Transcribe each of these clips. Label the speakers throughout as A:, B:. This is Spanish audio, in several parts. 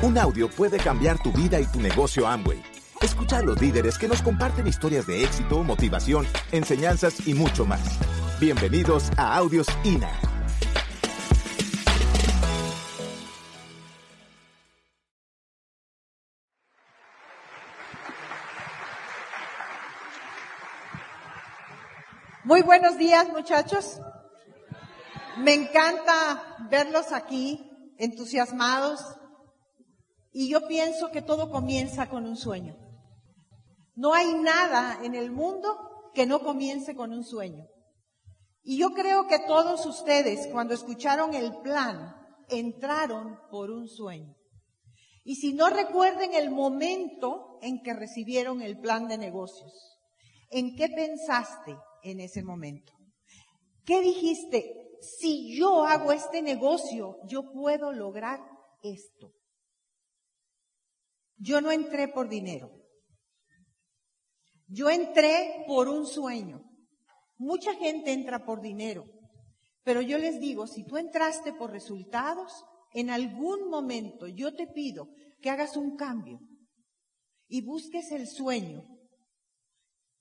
A: Un audio puede cambiar tu vida y tu negocio Amway. Escucha a los líderes que nos comparten historias de éxito, motivación, enseñanzas y mucho más. Bienvenidos a Audios INA.
B: Muy buenos días, muchachos. Me encanta verlos aquí, entusiasmados. Y yo pienso que todo comienza con un sueño. No hay nada en el mundo que no comience con un sueño. Y yo creo que todos ustedes, cuando escucharon el plan, entraron por un sueño. Y si no recuerden el momento en que recibieron el plan de negocios, ¿en qué pensaste en ese momento? ¿Qué dijiste? Si yo hago este negocio, yo puedo lograr esto. Yo no entré por dinero. Yo entré por un sueño. Mucha gente entra por dinero, pero yo les digo, si tú entraste por resultados, en algún momento yo te pido que hagas un cambio y busques el sueño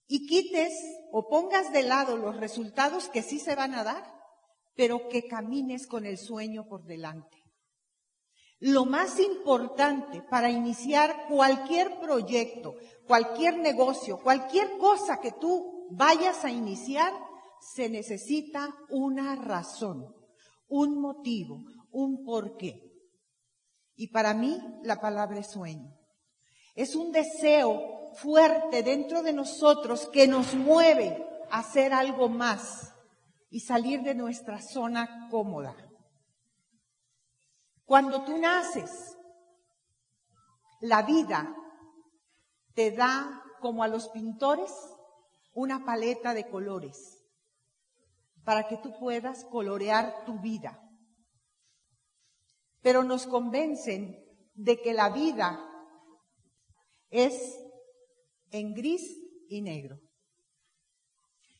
B: y quites o pongas de lado los resultados que sí se van a dar, pero que camines con el sueño por delante. Lo más importante para iniciar cualquier proyecto, cualquier negocio, cualquier cosa que tú vayas a iniciar, se necesita una razón, un motivo, un porqué. Y para mí la palabra es sueño. Es un deseo fuerte dentro de nosotros que nos mueve a hacer algo más y salir de nuestra zona cómoda. Cuando tú naces, la vida te da, como a los pintores, una paleta de colores para que tú puedas colorear tu vida. Pero nos convencen de que la vida es en gris y negro.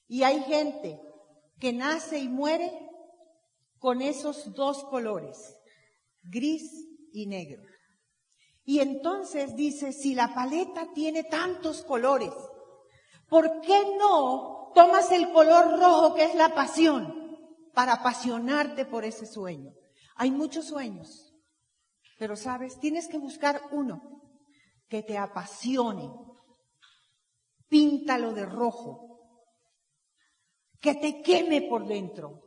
B: Y hay gente que nace y muere con esos dos colores gris y negro. Y entonces dice, si la paleta tiene tantos colores, ¿por qué no tomas el color rojo que es la pasión para apasionarte por ese sueño? Hay muchos sueños, pero sabes, tienes que buscar uno que te apasione. Píntalo de rojo, que te queme por dentro,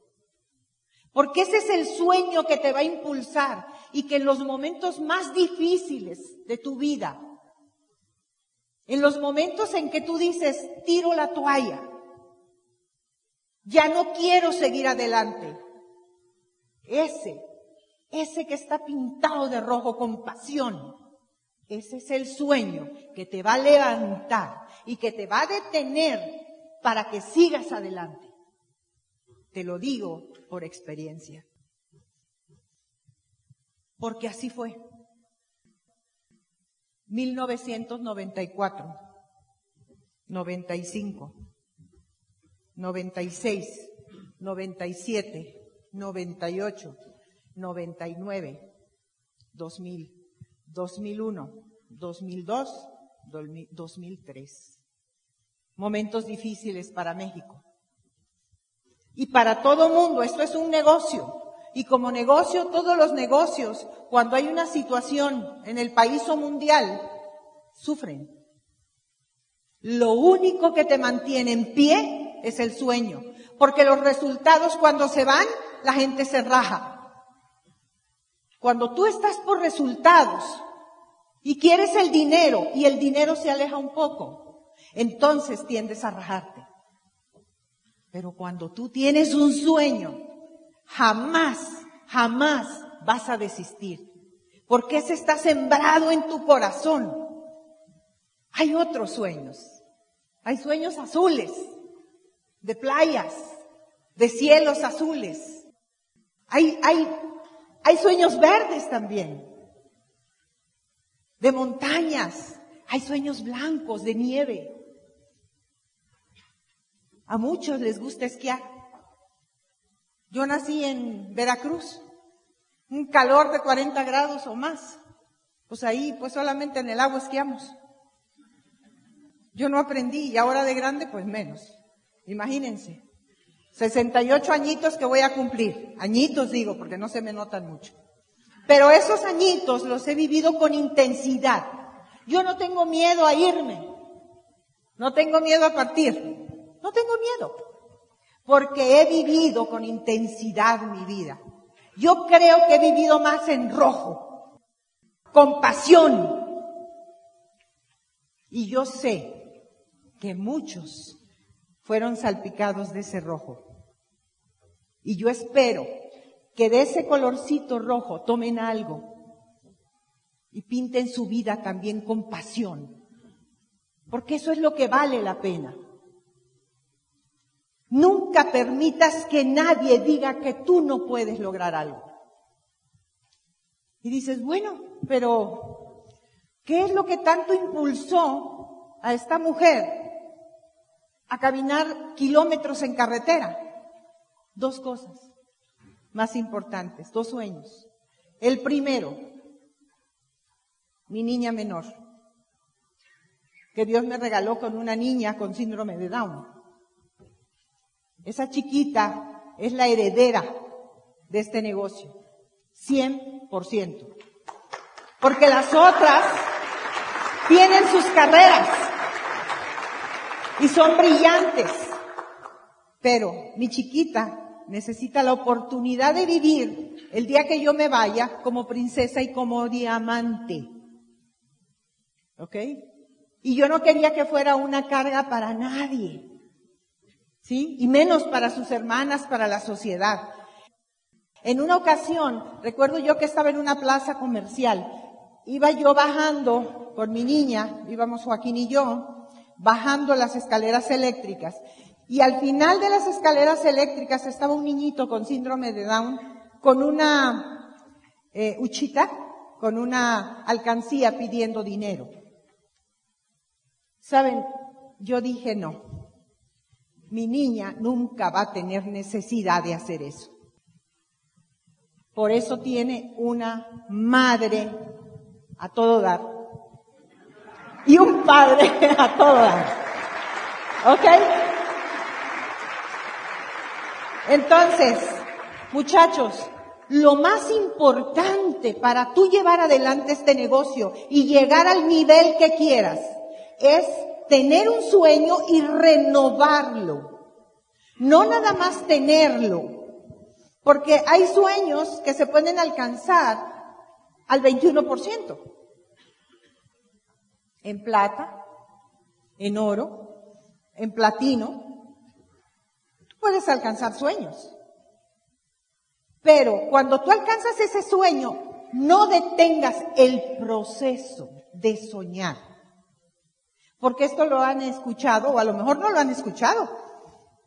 B: porque ese es el sueño que te va a impulsar y que en los momentos más difíciles de tu vida, en los momentos en que tú dices, tiro la toalla, ya no quiero seguir adelante, ese, ese que está pintado de rojo con pasión, ese es el sueño que te va a levantar y que te va a detener para que sigas adelante. Te lo digo por experiencia. Porque así fue. 1994, 95, 96, 97, 98, 99, 2000, 2001, 2002, 2003. Momentos difíciles para México. Y para todo mundo, esto es un negocio. Y como negocio, todos los negocios, cuando hay una situación en el país o mundial, sufren. Lo único que te mantiene en pie es el sueño. Porque los resultados cuando se van, la gente se raja. Cuando tú estás por resultados y quieres el dinero y el dinero se aleja un poco, entonces tiendes a rajarte. Pero cuando tú tienes un sueño, jamás, jamás vas a desistir. Porque ese está sembrado en tu corazón. Hay otros sueños. Hay sueños azules, de playas, de cielos azules. Hay, hay, hay sueños verdes también, de montañas. Hay sueños blancos, de nieve. A muchos les gusta esquiar. Yo nací en Veracruz, un calor de 40 grados o más. Pues ahí, pues solamente en el agua esquiamos. Yo no aprendí y ahora de grande, pues menos. Imagínense. 68 añitos que voy a cumplir. Añitos digo, porque no se me notan mucho. Pero esos añitos los he vivido con intensidad. Yo no tengo miedo a irme. No tengo miedo a partir. No tengo miedo. Porque he vivido con intensidad mi vida. Yo creo que he vivido más en rojo. Con pasión. Y yo sé que muchos fueron salpicados de ese rojo. Y yo espero que de ese colorcito rojo tomen algo y pinten su vida también con pasión. Porque eso es lo que vale la pena. Nunca permitas que nadie diga que tú no puedes lograr algo. Y dices, bueno, pero ¿qué es lo que tanto impulsó a esta mujer a caminar kilómetros en carretera? Dos cosas más importantes, dos sueños. El primero, mi niña menor, que Dios me regaló con una niña con síndrome de Down. Esa chiquita es la heredera de este negocio, 100%. Porque las otras tienen sus carreras y son brillantes. Pero mi chiquita necesita la oportunidad de vivir el día que yo me vaya como princesa y como diamante. ¿Ok? Y yo no quería que fuera una carga para nadie. ¿Sí? Y menos para sus hermanas, para la sociedad. En una ocasión, recuerdo yo que estaba en una plaza comercial. Iba yo bajando con mi niña, íbamos Joaquín y yo, bajando las escaleras eléctricas. Y al final de las escaleras eléctricas estaba un niñito con síndrome de Down, con una eh, uchita, con una alcancía pidiendo dinero. Saben, yo dije no. Mi niña nunca va a tener necesidad de hacer eso. Por eso tiene una madre a todo dar y un padre a todo dar. ¿Ok? Entonces, muchachos, lo más importante para tú llevar adelante este negocio y llegar al nivel que quieras es tener un sueño y renovarlo. No nada más tenerlo, porque hay sueños que se pueden alcanzar al 21%. En plata, en oro, en platino. Tú puedes alcanzar sueños. Pero cuando tú alcanzas ese sueño, no detengas el proceso de soñar porque esto lo han escuchado, o a lo mejor no lo han escuchado,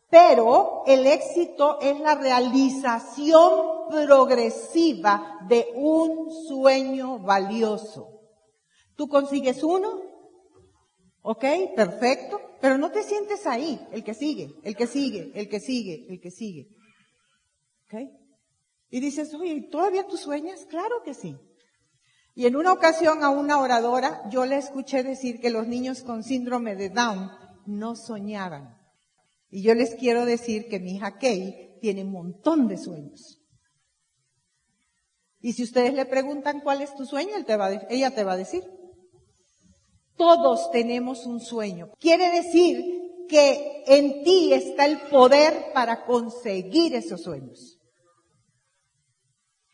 B: pero el éxito es la realización progresiva de un sueño valioso. Tú consigues uno, ok, perfecto, pero no te sientes ahí, el que sigue, el que sigue, el que sigue, el que sigue. ¿Ok? Y dices, oye, ¿todavía tú sueñas? Claro que sí. Y en una ocasión a una oradora yo le escuché decir que los niños con síndrome de Down no soñaban. Y yo les quiero decir que mi hija Kay tiene un montón de sueños. Y si ustedes le preguntan cuál es tu sueño, ella te va a decir. Todos tenemos un sueño. Quiere decir que en ti está el poder para conseguir esos sueños.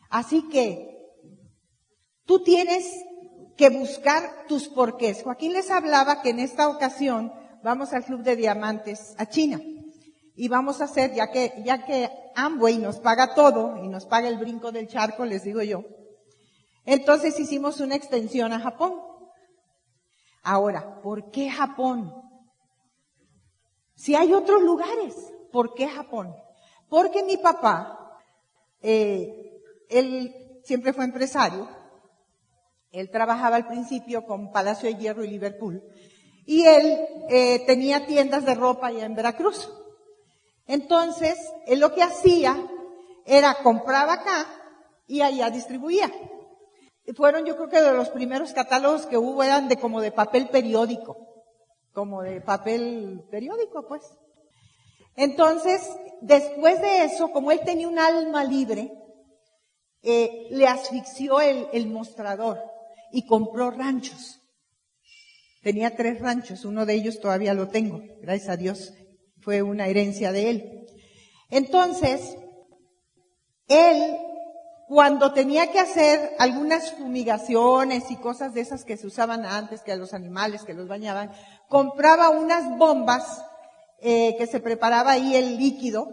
B: Así que Tú tienes que buscar tus porqués. Joaquín les hablaba que en esta ocasión vamos al Club de Diamantes a China. Y vamos a hacer, ya que, ya que Amway nos paga todo y nos paga el brinco del charco, les digo yo. Entonces hicimos una extensión a Japón. Ahora, ¿por qué Japón? Si hay otros lugares, ¿por qué Japón? Porque mi papá, eh, él siempre fue empresario, él trabajaba al principio con Palacio de Hierro y Liverpool. Y él eh, tenía tiendas de ropa allá en Veracruz. Entonces, él lo que hacía era compraba acá y allá distribuía. fueron yo creo que de los primeros catálogos que hubo eran de como de papel periódico, como de papel periódico pues. Entonces, después de eso, como él tenía un alma libre, eh, le asfixió el, el mostrador y compró ranchos. Tenía tres ranchos, uno de ellos todavía lo tengo, gracias a Dios, fue una herencia de él. Entonces, él, cuando tenía que hacer algunas fumigaciones y cosas de esas que se usaban antes, que a los animales que los bañaban, compraba unas bombas eh, que se preparaba ahí el líquido.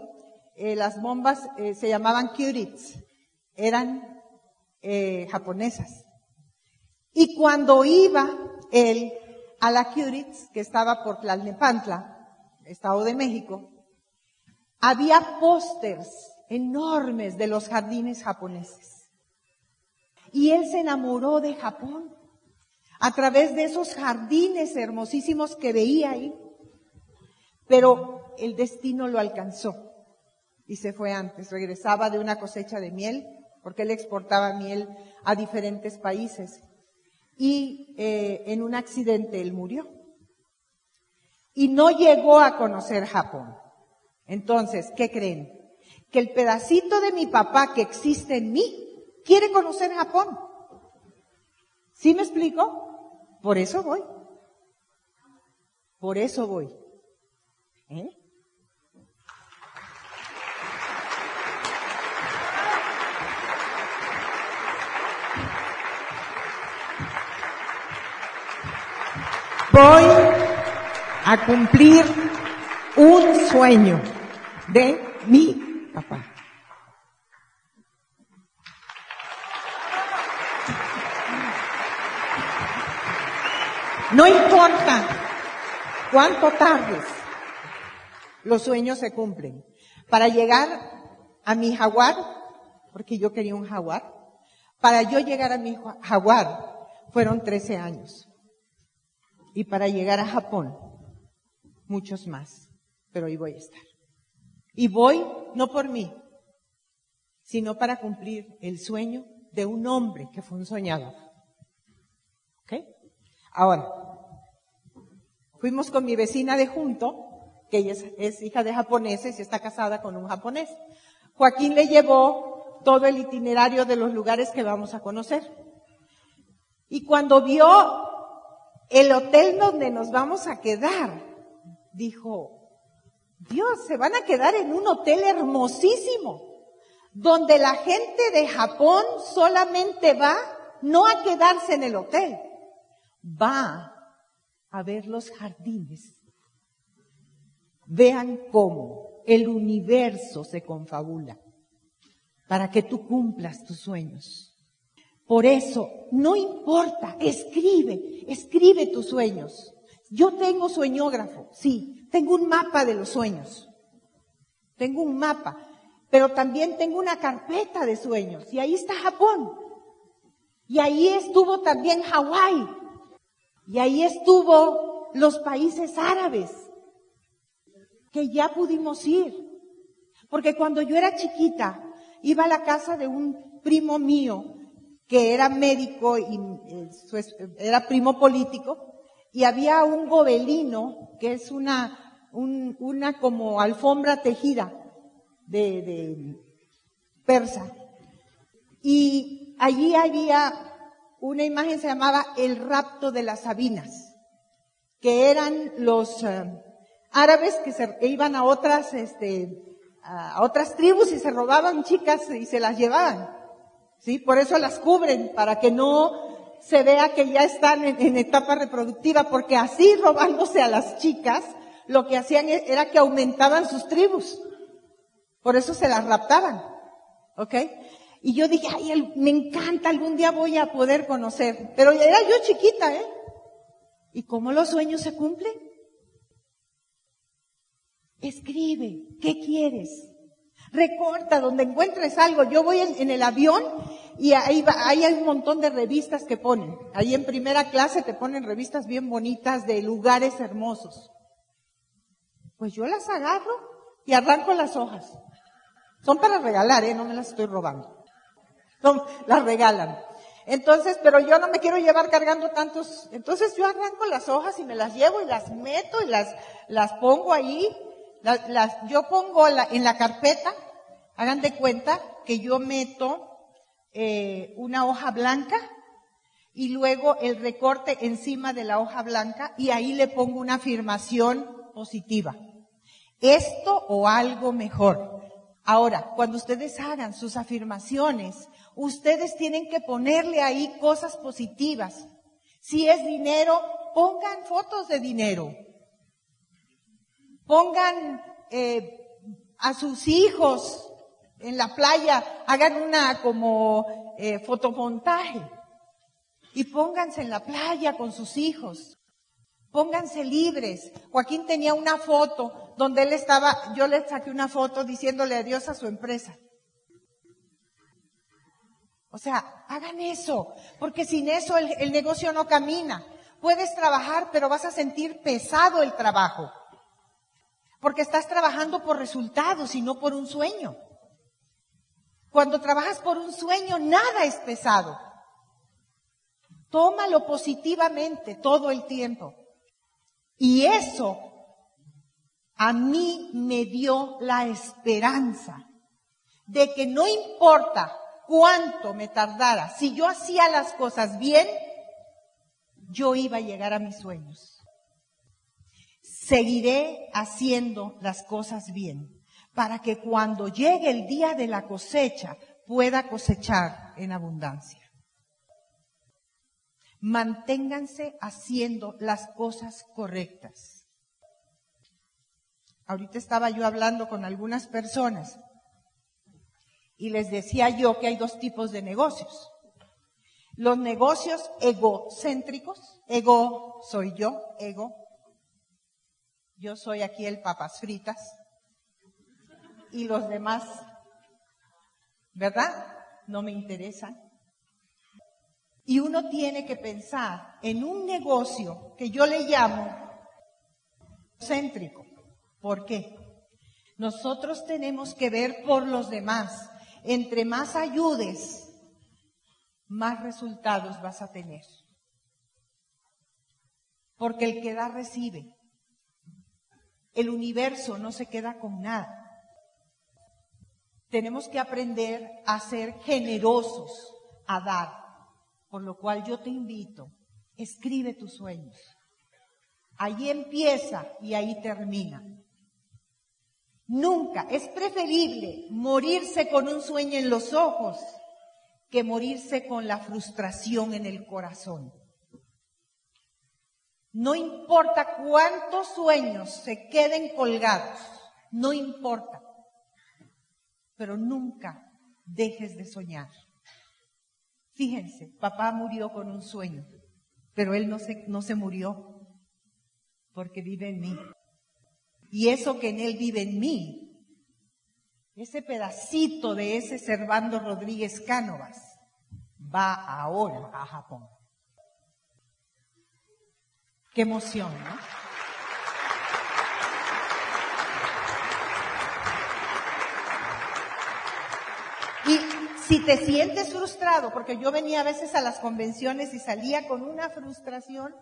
B: Eh, las bombas eh, se llamaban Curits, eran japonesas. Y cuando iba él a la Curitz, que estaba por Tlalnepantla, Estado de México, había pósters enormes de los jardines japoneses. Y él se enamoró de Japón a través de esos jardines hermosísimos que veía ahí. Pero el destino lo alcanzó y se fue antes. Regresaba de una cosecha de miel, porque él exportaba miel a diferentes países. Y eh, en un accidente él murió. Y no llegó a conocer Japón. Entonces, ¿qué creen? Que el pedacito de mi papá que existe en mí quiere conocer Japón. ¿Sí me explico? Por eso voy. Por eso voy. ¿Eh? Voy a cumplir un sueño de mi papá. No importa cuánto tardes, los sueños se cumplen. Para llegar a mi jaguar, porque yo quería un jaguar, para yo llegar a mi jaguar fueron 13 años. Y para llegar a Japón, muchos más. Pero ahí voy a estar. Y voy no por mí, sino para cumplir el sueño de un hombre que fue un soñador. ¿Ok? Ahora, fuimos con mi vecina de junto, que ella es, es, hija de japoneses y está casada con un japonés. Joaquín le llevó todo el itinerario de los lugares que vamos a conocer. Y cuando vio el hotel donde nos vamos a quedar, dijo, Dios, se van a quedar en un hotel hermosísimo, donde la gente de Japón solamente va no a quedarse en el hotel, va a ver los jardines. Vean cómo el universo se confabula para que tú cumplas tus sueños. Por eso, no importa, escribe, escribe tus sueños. Yo tengo sueñógrafo, sí, tengo un mapa de los sueños. Tengo un mapa, pero también tengo una carpeta de sueños y ahí está Japón. Y ahí estuvo también Hawái. Y ahí estuvo los países árabes, que ya pudimos ir. Porque cuando yo era chiquita, iba a la casa de un primo mío que era médico y era primo político, y había un gobelino, que es una, un, una como alfombra tejida de, de persa. Y allí había una imagen se llamaba el rapto de las Sabinas, que eran los uh, árabes que se iban a otras, este, a otras tribus y se robaban chicas y se las llevaban. ¿Sí? Por eso las cubren, para que no se vea que ya están en, etapa reproductiva, porque así robándose a las chicas, lo que hacían e, era que aumentaban sus tribus. Por eso se las raptaban. ¿Ok? Y yo dije, ay, me encanta, algún día voy a poder conocer. Pero era yo chiquita, ¿eh? ¿Y cómo los sueños se cumplen? Escribe, ¿qué quieres? Recorta donde encuentres algo. Yo voy en, el avión y ahí, va, ahí hay un montón de revistas que ponen. Ahí en primera clase te ponen revistas bien bonitas de lugares hermosos. Pues yo las agarro y arranco las hojas. Son para regalar, ¿eh? No me las estoy robando. Las regalan. Entonces, pero yo no me quiero llevar cargando tantos. Entonces yo arranco las hojas y me las llevo y las meto y las, las pongo ahí. Las, yo pongo la, en la carpeta, hagan de cuenta que yo meto eh, una hoja blanca y luego el recorte encima de la hoja blanca y ahí le pongo una afirmación positiva. Esto o algo mejor. Ahora, cuando ustedes hagan sus afirmaciones, ustedes tienen que ponerle ahí cosas positivas. Si es dinero, pongan fotos de dinero. Pongan eh, a sus hijos en la playa, hagan una como eh, fotomontaje y pónganse en la playa con sus hijos. Pónganse libres. Joaquín tenía una foto donde él estaba, yo le saqué una foto diciéndole adiós a su empresa. O sea, hagan eso, porque sin eso el, el, negocio no camina. Puedes trabajar, pero vas a sentir pesado el trabajo. Porque estás trabajando por resultados y no por un sueño. Cuando trabajas por un sueño, nada es pesado. Tómalo positivamente todo el tiempo. Y eso a mí me dio la esperanza de que no importa cuánto me tardara, si yo hacía las cosas bien, yo iba a llegar a mis sueños. Seguiré haciendo las cosas bien para que cuando llegue el día de la cosecha pueda cosechar en abundancia. Manténganse haciendo las cosas correctas. Ahorita estaba yo hablando con algunas personas y les decía yo que hay dos tipos de negocios. Los negocios egocéntricos, ego soy yo, ego. Yo soy aquí el papas fritas y los demás, ¿verdad? No me interesan. Y uno tiene que pensar en un negocio que yo le llamo céntrico. ¿Por qué? Nosotros tenemos que ver por los demás. Entre más ayudes, más resultados vas a tener. Porque el que da recibe. El universo no se queda con nada. Tenemos que aprender a ser generosos, a dar. Por lo cual yo te invito, escribe tus sueños. Ahí empieza y ahí termina. Nunca es preferible morirse con un sueño en los ojos que morirse con la frustración en el corazón. No importa cuántos sueños se queden colgados, no importa, pero nunca dejes de soñar. Fíjense, papá murió con un sueño, pero él no se, no se murió porque vive en mí. Y eso que en él vive en mí, ese pedacito de ese Servando Rodríguez Cánovas, va ahora a Japón. Qué emoción, ¿no? Y si te sientes frustrado, porque yo venía a veces a las convenciones y salía con una frustración,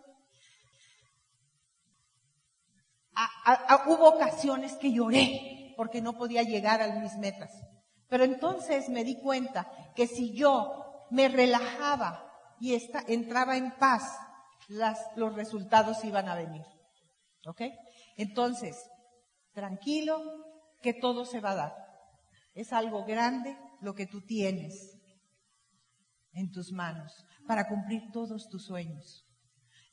B: hubo ocasiones que lloré porque no podía llegar a mis metas. Pero entonces me di cuenta que si yo me relajaba y entraba en paz, los resultados iban a venir. ¿Ok? Entonces, tranquilo, que todo se va a dar. Es algo grande, lo que tú tienes en tus manos para cumplir todos tus sueños.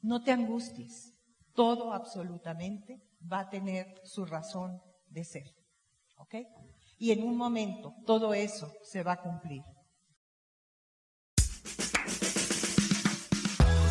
B: No te angusties, todo absolutamente va a tener su razón de ser. ¿Ok? Y en un momento todo eso se va a cumplir.